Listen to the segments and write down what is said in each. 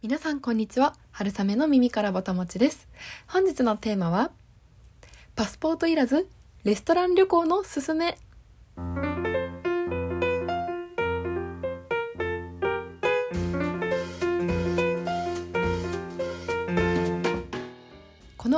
皆さんこんにちは。春雨の耳からぼたもちです。本日のテーマはパスポートいらずレストラン旅行のすすめ。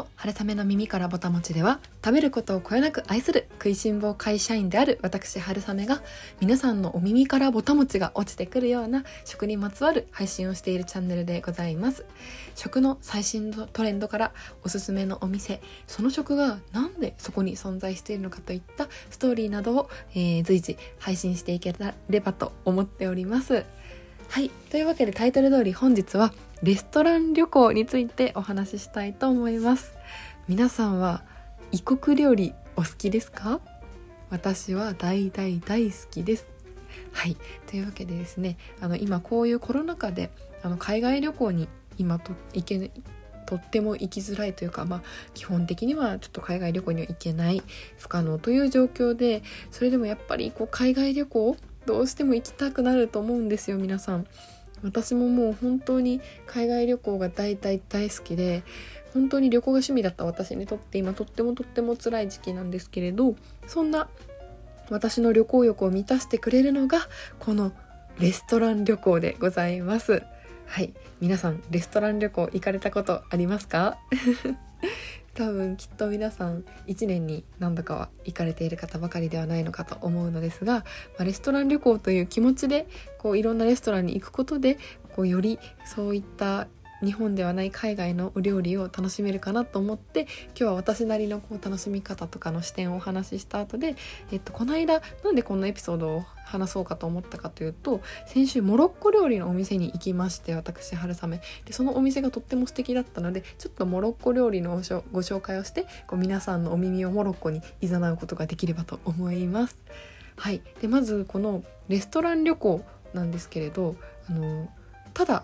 の春雨の耳からぼたもちでは食べることをこよなく愛する食いしん坊会社員である私春雨が皆さんのお耳からぼたもちが落ちてくるような食にまつわる配信をしているチャンネルでございます。食の最新トレンドからおすすめのお店その食がなんでそこに存在しているのかといったストーリーなどを、えー、随時配信していければと思っております。はい。というわけでタイトル通り本日はレストラン旅行についてお話ししたいと思います。皆さんは異国料理お好きですか？私は大大大好きです。はい。というわけでですね、あの今こういうコロナ禍であの海外旅行に今と行けとっても行きづらいというか、まあ、基本的にはちょっと海外旅行には行けない不可能という状況でそれでもやっぱりこう海外旅行どうしても行きたくなると思うんですよ皆さん。私ももう本当に海外旅行が大大大好きで本当に旅行が趣味だった私にとって今とってもとっても辛い時期なんですけれどそんな私の旅行欲を満たしてくれるのがこのレストラン旅行でございます。はい。皆さんレストラン旅行行かれたことありますか？多分きっと皆さん1年に何度かは行かれている方ばかりではないのかと思うのですが、まあ、レストラン旅行という気持ちでこういろんなレストランに行くことでこうよりそういった日本ではない海外のお料理を楽しめるかなと思って今日は私なりのこう楽しみ方とかの視点をお話しした後で、えっと、この間なんでこんなエピソードを話そうかと思ったかというと先週モロッコ料理のお店に行きまして私春雨でそのお店がとっても素敵だったのでちょっとモロッコ料理のご紹介をしてこう皆さんのお耳をモロッコに誘うことができればと思います。はい、でまずこのレストラン旅行なんですけれどあのただ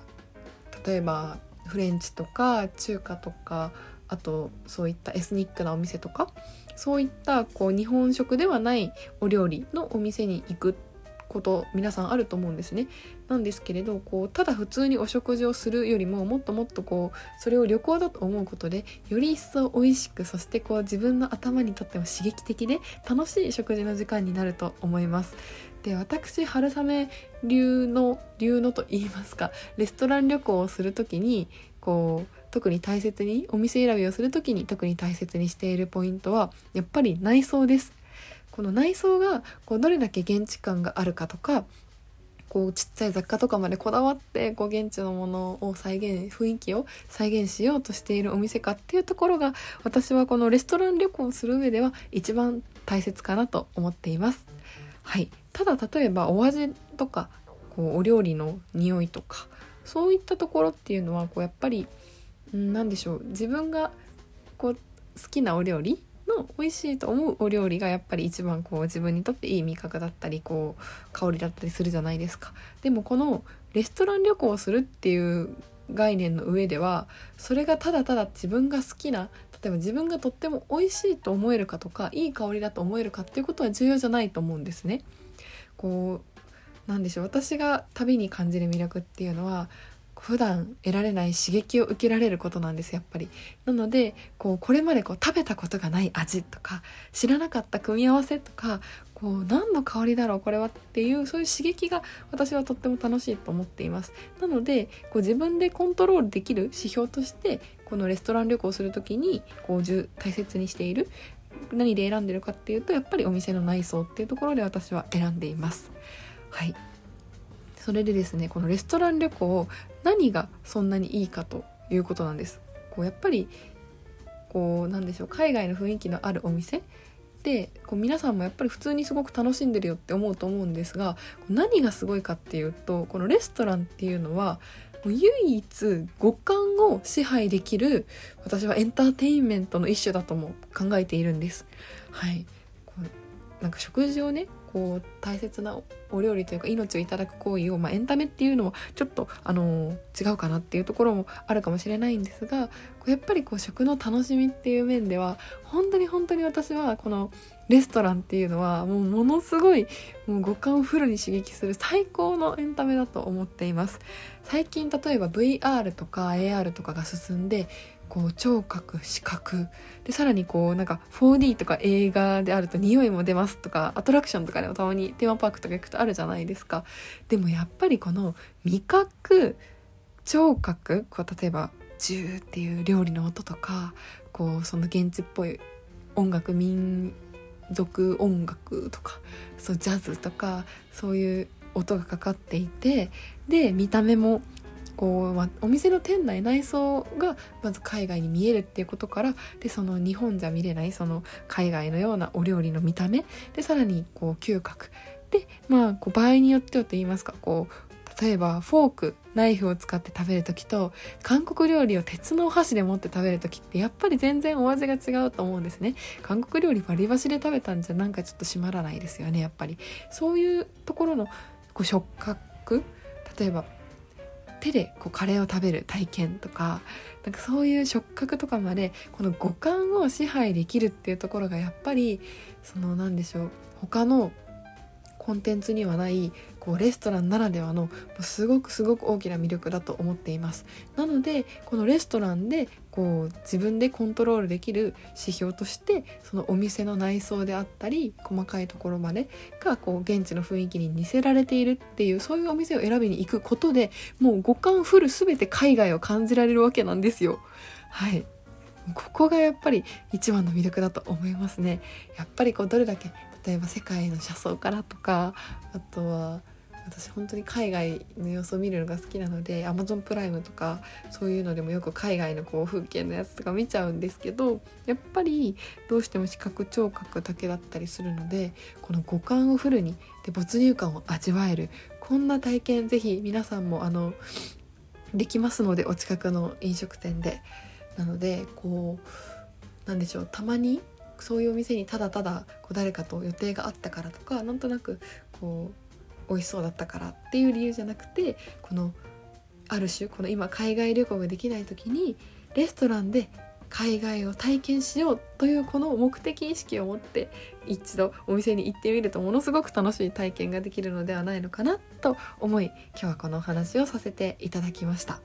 例えばフレンチとか中華とかあとそういったエスニックなお店とかそういったこう日本食ではないお料理のお店に行くこと皆さんあると思うんですね。なんですけれどこうただ普通にお食事をするよりももっともっとこうそれを旅行だと思うことでより一層美味しくそしてこう自分の頭にとっても刺激的で楽しい食事の時間になると思います。で私春雨流の流のと言いますかレストラン旅行をする時にこう特に大切にお店選びをする時に特に大切にしているポイントはやっぱり内装です。この内装がこうどれだけ現地感があるかとかこうちっちゃい雑貨とかまでこだわってこう現地のものを再現雰囲気を再現しようとしているお店かっていうところが私はこのレストラン旅行をする上では一番大切かなと思っています。はい、ただ例えばお味とかこうお料理の匂いとかそういったところっていうのはこうやっぱり何でしょう自分がこう好きなお料理の美味しいと思うお料理がやっぱり一番こう自分にとっていい味覚だったりこう香りだったりするじゃないですか。でもこのレストラン旅行をするっていう概念の上ではそれがただただ自分が好きな例えば自分がとっても美味しいと思えるかとかいい香りだと思えるかっていうことは重要じゃないと思うんですね。こうなんでしょう私が旅に感じる魅力っていうのは普段得られない刺激を受けられることなんですやっぱり。なのでこうこれまでこう食べたことがない味とか知らなかった組み合わせとかこう何の香りだろうこれはっていうそういう刺激が私はとっても楽しいと思っています。なのでこう自分でコントロールできる指標としてこのレストラン旅行する時にこう大切にしている何で選んでるかっていうとやっぱりお店の内装っていうところで私は選んでいます。はいそれでですねこのレストラン旅行何がそんなにいいかということなんですこうやっぱりこうなんでしょう海外の雰囲気のあるお店でこう皆さんもやっぱり普通にすごく楽しんでるよって思うと思うんですが何がすごいかっていうとこのレストランっていうのはもう唯一五感を支配できる私はエンターテインメントの一種だとも考えているんです。はい、なんか食事をねこう大切なお料理というか命をいただく行為を、まあ、エンタメっていうのはちょっとあの違うかなっていうところもあるかもしれないんですがやっぱりこう食の楽しみっていう面では本当に本当に私はこのレストランっていうのはもうものすごいもう五感をフルに刺激する最高のエンタメだと思っています。最近例えば VR とか AR とかが進んでこう聴覚視覚。でさらにこうなんか 4D とか映画であると匂いも出ますとかアトラクションとかでもたまにテーマパークとか行くとあるじゃないですか。でもやっぱりこの味覚聴覚こう例えばジューっていう料理の音とかこうその現地っぽい音楽民族音楽とかそうジャズとかそういう音がかかっていてで見た目もこう、ま、お店の店内内装がまず海外に見えるっていうことからでその日本じゃ見れないその海外のようなお料理の見た目でさらにこう嗅覚。でまあこう場合によってはと言いますかこう例えばフォークナイフを使って食べる時と韓国料理を鉄のお箸で持って食べる時ってやっぱり全然お味が違うと思うんですね。韓国料理割り箸で食べたんじゃなんかちょっと締まらないですよねやっぱり。そういうところのこう触覚例えば手でこうカレーを食べる体験とかなんかそういう触覚とかまでこの五感を支配できるっていうところがやっぱりその何でしょう他のコンテンツにはないこうレストランならではのすごくすごく大きな魅力だと思っています。なのでこのレストランでこう自分でコントロールできる指標としてそのお店の内装であったり細かいところまでがこう現地の雰囲気に似せられているっていうそういうお店を選びに行くことでもう五感フル全て海外を感じられるわけなんですよ。はい。ここがやっぱり一番の魅力だと思いますね。やっぱりこうどれだけ例えば世界の車窓からとかあとは私本当に海外の様子を見るのが好きなので Amazon プライムとかそういうのでもよく海外のこう風景のやつとか見ちゃうんですけどやっぱりどうしても視覚聴覚だけだったりするのでこの五感をフルにで没入感を味わえるこんな体験ぜひ皆さんもあのできますのでお近くの飲食店で。なのでこうなんでしょうたまにそういうお店にただただこう誰かと予定があったからとかなんとなくこう美味しそうだったからっていう理由じゃなくてこのある種この今海外旅行ができない時にレストランで海外を体験しようというこの目的意識を持って一度お店に行ってみるとものすごく楽しい体験ができるのではないのかなと思い今日はこのお話をさせていただきました。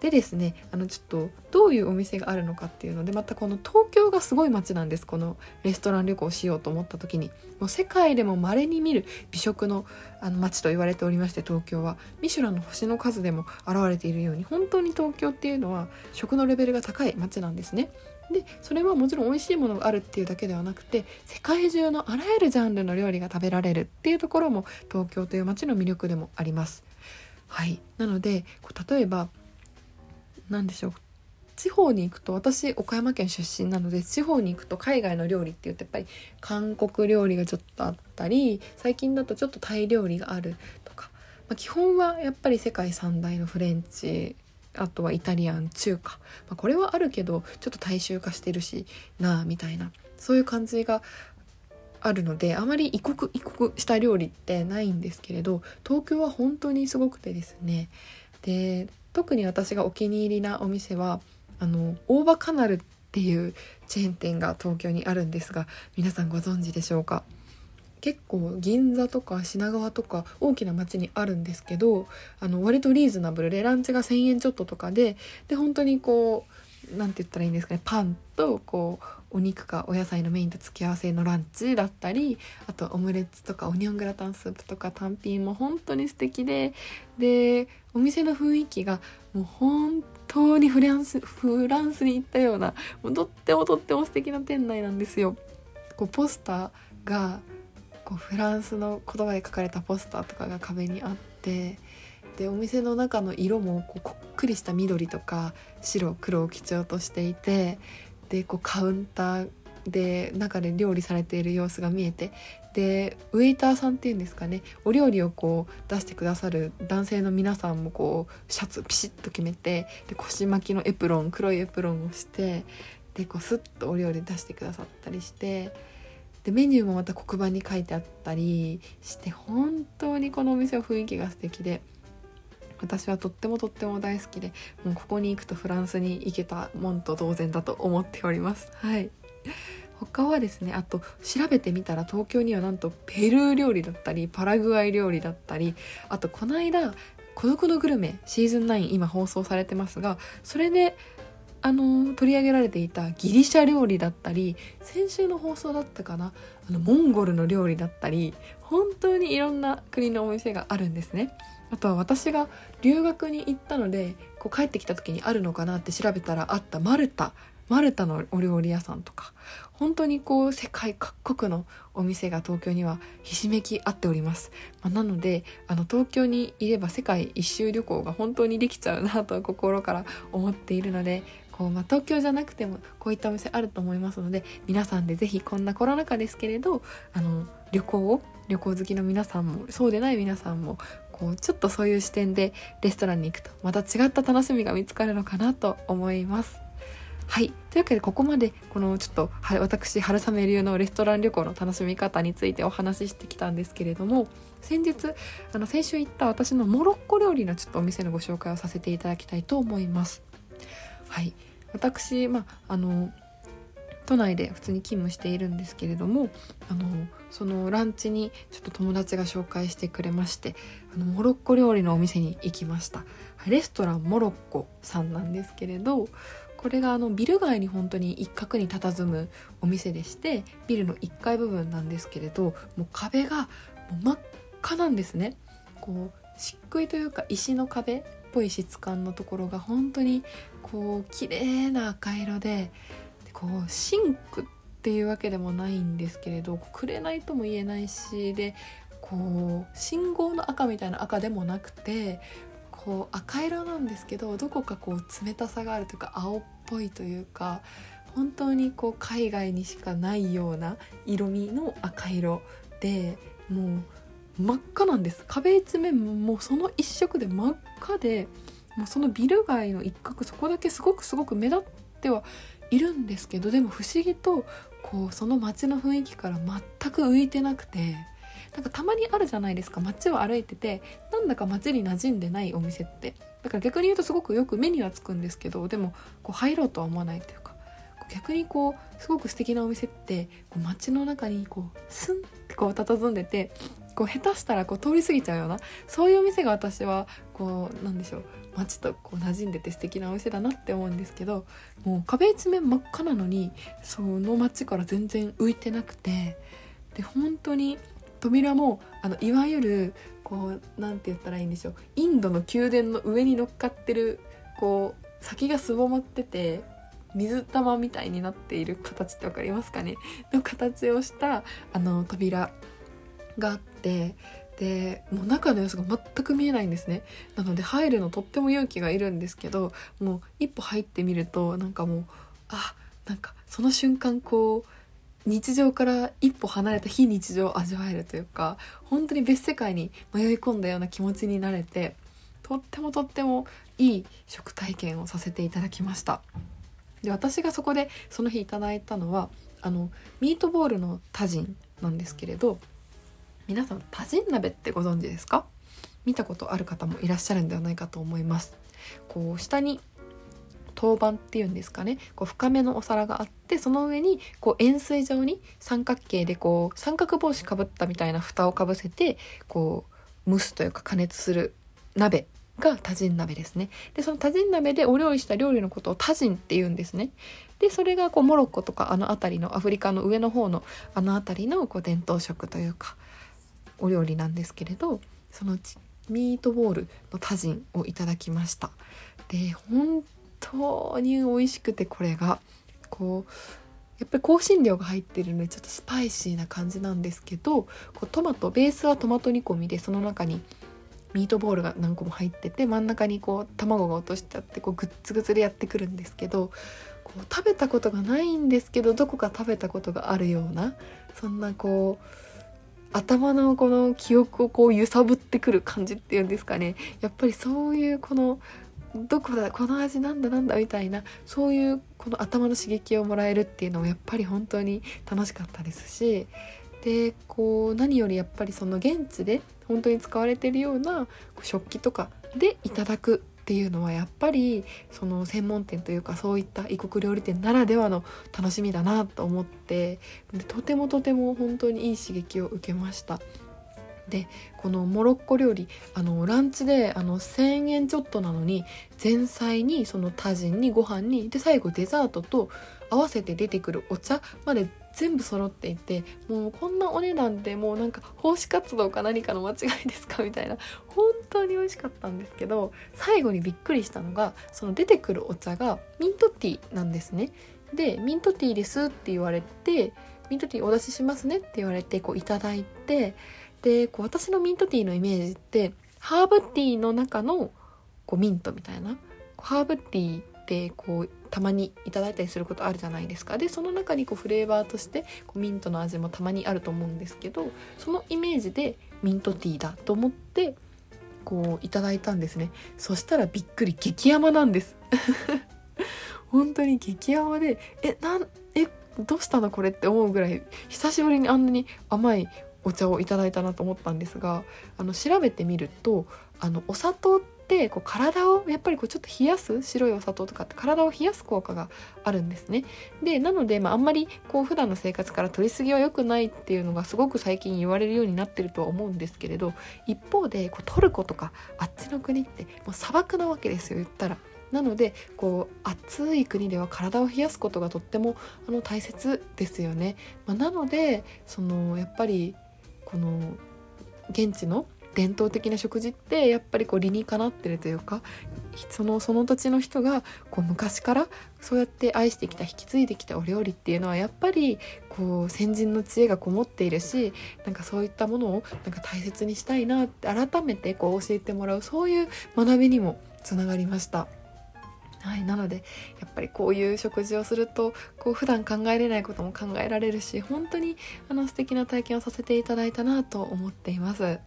でですねあのちょっとどういうお店があるのかっていうのでまたこの東京がすごい街なんです。このレストラン旅行をしようと思った時に。もう世界でも稀に見る美食のあの街と言われておりまして東京は。ミシュランの星の数でも現れているように。本当に東京っていうのは食のレベルが高い街なんですね。でそれはもちろん美味しいものがあるっていうだけではなくて世界中のあらゆるジャンルの料理が食べられるっていうところも東京という街の魅力でもあります。はい。なのでこう例えば何でしょう。地方に行くと私岡山県出身なので地方に行くと海外の料理って言うとやっぱり韓国料理がちょっとあったり最近だとちょっとタイ料理があるとか、まあ、基本はやっぱり世界三大のフレンチあとはイタリアン中華、まあ、これはあるけどちょっと大衆化してるしなあみたいな。そういう感じがあるのであまり異国異国した料理ってないんですけれど東京は本当にすごくてですね。で特に私がお気に入りなお店はあの大場カナルっていうチェーン店が東京にあるんですが皆さんご存知でしょうか？結構銀座とか品川とか大きな街にあるんですけどあの割とリーズナブルでランチが1,000円ちょっととかでで本当にこう何て言ったらいいんですかねパンとこうお肉かお野菜のメインと付き合わせのランチだったりあとオムレツとかオニオングラタンスープとか単品も本当に素敵ででお店の雰囲気がもう本当にフランスフランスに行ったようなもうとってもとっても素敵な店内なんですよ。こうポスターがこうフランスの言葉で書かれたポスターとかが壁にあってでお店の中の色もこうこっくりした緑とか白黒を基調としていてでこうカウンターで中で料理されている様子が見えて。でウェイターさんっていうんですかね。お料理をこう出してくださる男性の皆さんもこうシャツピシッと決めてで腰巻きのエプロン黒いエプロンをしてでこうスッとお料理出してくださったりして。でメニューもまた黒板に書いてあったりして本当にこのお店は雰囲気が素敵で。私はとってもとっても大好きでもうここに行くとフランスに行けたもんと同然だと思っておりますはい他はですねあと調べてみたら東京にはなんとペルー料理だったりパラグアイ料理だったりあとこの間「孤独のグルメ」シーズン9今放送されてますがそれであの取り上げられていたギリシャ料理だったり先週の放送だったかなあのモンゴルの料理だったり本当にいろんな国のお店があるんですね。あとは私が留学に行ったのでこう帰ってきた時にあるのかなって調べたらあったマルタマルタのお料理屋さんとか本当にこう世界各国のお店が東京にはひしめき合っております、まあ、なのであの東京にいれば世界一周旅行が本当にできちゃうなと心から思っているのでこう、まあ、東京じゃなくてもこういったお店あると思いますので皆さんで是非こんなコロナ禍ですけれどあの旅行を旅行好きの皆さんもそうでない皆さんもこうちょっとそういう視点でレストランに行くとまた違った楽しみが見つかるのかなと思います。はい。というわけで、ここまで、このちょっと、私、春雨流のレストラン旅行の楽しみ方についてお話ししてきたんですけれども、先日、あの、先週行った私のモロッコ料理のちょっとお店のご紹介をさせていただきたいと思います。はい。私、まあ、あの、都内で普通に勤務しているんですけれどもあのそのランチにちょっと友達が紹介してくれましてあのモロッコ料理のお店に行きました。レストランモロッコさんなんですけれどこれがあのビル街に本当に一角に佇むお店でしてビルの1階部分なんですけれどもう壁が真っ赤なんですね。こう漆喰というか石の壁っぽい質感のところが本当にこう綺麗な赤色でこうシンクっていうわけでもないんですけれど紅とも言えないしでこう信号の赤みたいな赤でもなくてこう赤色なんですけどどこかこう冷たさがあるというか青っぽいというか本当にこう海外にしかないような色味の赤色でもう真っ赤なんです。壁一面もその一色で真っ赤でもうそのビル街の一角そこだけすごくすごく目立ってはいるんですけどでも不思議とこうその街の雰囲気から全く浮いてなくてなんかたまにあるじゃないですか。街を歩いててなんだか街に馴染んでないお店って。だから逆に言うとすごくよく目にはつくんですけどでもこう入ろうとは思わないというか逆にこうすごく素敵なお店ってこう街の中にこうスンってこう佇んでてこう下手したらこう通り過ぎちゃうようなそういうお店が私はこうなんでしょう。街とこう馴染んでて素敵なお店だなって思うんですけどもう壁一面真っ赤なのにその街から全然浮いてなくてで本当に扉もあのいわゆるこう何て言ったらいいんでしょう。インドの宮殿の上に乗っかってるこう先がすぼまってて水玉みたいになっている形って分かりますかね？の形をしたあの扉があってでもう中の様子が全く見えないんですね。なので入るのとっても勇気がいるんですけどもう一歩入ってみるとなんかもうあなんかその瞬間こう日常から一歩離れた非日常を味わえるというか本当に別世界に迷い込んだような気持ちになれてとってもとってもいい食体験をさせていただきました。で私がそこでその日いただいたのはあのミートボールのタジンなんですけれど皆さんタジン鍋ってご存知ですか？見たことある方もいらっしゃるんではないかと思います。こう下に陶板っていうんですかね。こう深めのお皿があってその上にこう円錐状に三角形でこう三角帽子かぶったみたいな蓋をかぶせてこう蒸すというか加熱する鍋がタジン鍋ですね。でそのタジン鍋でお料理した料理のことをタジンって言うんですね。でそれがこうモロッコとかあの辺りのアフリカの上の方のあの辺りのこう伝統食というかお料理なんですけれどそのミートボールのタジンをいただきました。で本当に美味しくてこれが。こうやっぱり香辛料が入ってるのでちょっとスパイシーな感じなんですけどこうトマトベースはトマト煮込みでその中にミートボールが何個も入ってて真ん中にこう卵が落としてあってこうグッツグツでやってくるんですけどこう食べたことがないんですけどどこか食べたことがあるようなそんなこう頭のこの記憶をこう揺さぶってくる感じっていうんですかね。やっぱりそういうこのどこだこの味なんだなんだみたいなそういうこの頭の刺激をもらえるっていうのもやっぱり本当に楽しかったですしでこう何よりやっぱりその現地で本当に使われてるような食器とかでいただくっていうのはやっぱりその専門店というかそういった異国料理店ならではの楽しみだなと思ってとてもとても本当にいい刺激を受けました。でこのモロッコ料理あのランチであの1,000円ちょっとなのに前菜にそのタジンにご飯にで最後デザートと合わせて出てくるお茶まで全部揃っていてもうこんなお値段でもうなんか奉仕活動か何かの間違いですか？みたいな本当に美味しかったんですけど最後にびっくりしたのがその出てくるお茶がミントティーなんですね。でミントティーですって言われてミントティーお出ししますねって言われてこういただいてでこう私のミントティーのイメージってハーブティーの中のこうミントみたいな。ハーブティーってこうたまにいただいたりすることあるじゃないですか。でその中にこうフレーバーとしてこうミントの味もたまにあると思うんですけどそのイメージでミントティーだと思ってこういただいたんですね。そしたらびっくり激甘なんです。本当に激甘でえなんえどうしたのこれって思うぐらい久しぶりにあんなに甘いお茶をいただいたなと思ったんですがあの調べてみるとあのお砂糖ってこう体をやっぱりこうちょっと冷やす白いお砂糖とかって体を冷やす効果があるんですね。でなので、まあ、あんまりこう普段の生活から取りすぎは良くないっていうのがすごく最近言われるようになってるとは思うんですけれど一方でこうトルコとかあっちの国ってもう砂漠なわけですよ言ったら。なのでこう暑い国では体を冷やすことがとってもあの大切ですよね。まあ、なのでそのやっぱりこの現地の伝統的な食事ってやっぱりこう理にかなってるというかそのその土地の人がこう昔からそうやって愛してきた引き継いできたお料理っていうのはやっぱりこう先人の知恵がこもっているしなんかそういったものをなんか大切にしたいなって改めてこう教えてもらうそういう学びにもつながりました。はい、なのでやっぱりこういう食事をするとこう普段考えれないことも考えられるし本当にあの素敵な体験をさせていただいたなと思っています。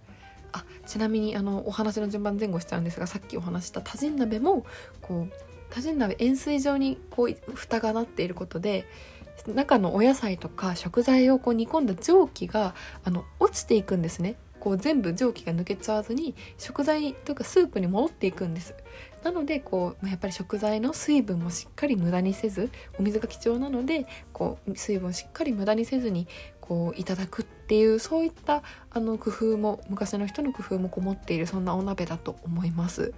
あちなみにあのお話の順番前後しちゃうんですがさっきお話した多人鍋もこう多人鍋円錐状にこう蓋がなっていることで中のお野菜とか食材をこう煮込んだ蒸気があの落ちていくんですねこう全部蒸気が抜けちゃわずに食材というかスープに戻っていくんですなのでこうやっぱり食材の水分もしっかり無駄にせずお水が貴重なのでこう水分をしっかり無駄にせずにこういただくっていうそういったあの工夫も昔の人の工夫もこもっているそんなお鍋だと思います。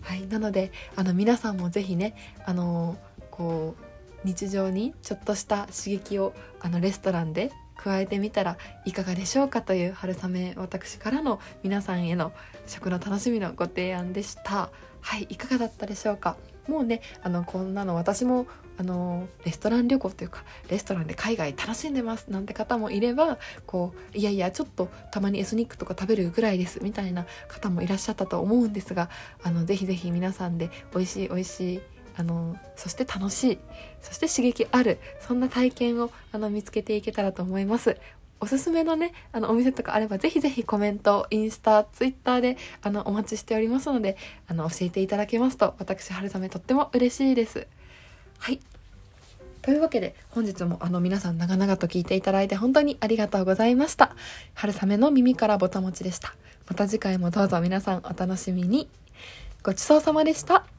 はい、なのであの皆さんも是非ねあのこう日常にちょっとした刺激をあのレストランで加えてみたらいかがでしょうかという春雨私からの皆さんへの食の楽しみのご提案でした。はいいかがだったでしょうか？もうねあのこんなの私もあのレストラン旅行というかレストランで海外楽しんでますなんて方もいればこういやいやちょっとたまにエスニックとか食べるぐらいですみたいな方もいらっしゃったと思うんですがあのぜひぜひ皆さんで美味しい美味しいあのそして楽しいそして刺激あるそんな体験をあの見つけていけたらと思います。おすすめのねあのお店とかあればぜひぜひコメントインスタツイッターであのお待ちしておりますのであの教えていただけますと私春雨とっても嬉しいです。はい。というわけで本日もあの皆さん長々と聞いていただいて本当にありがとうございました。春雨の耳からぼたもちでした。また次回もどうぞ皆さんお楽しみに。ごちそうさまでした。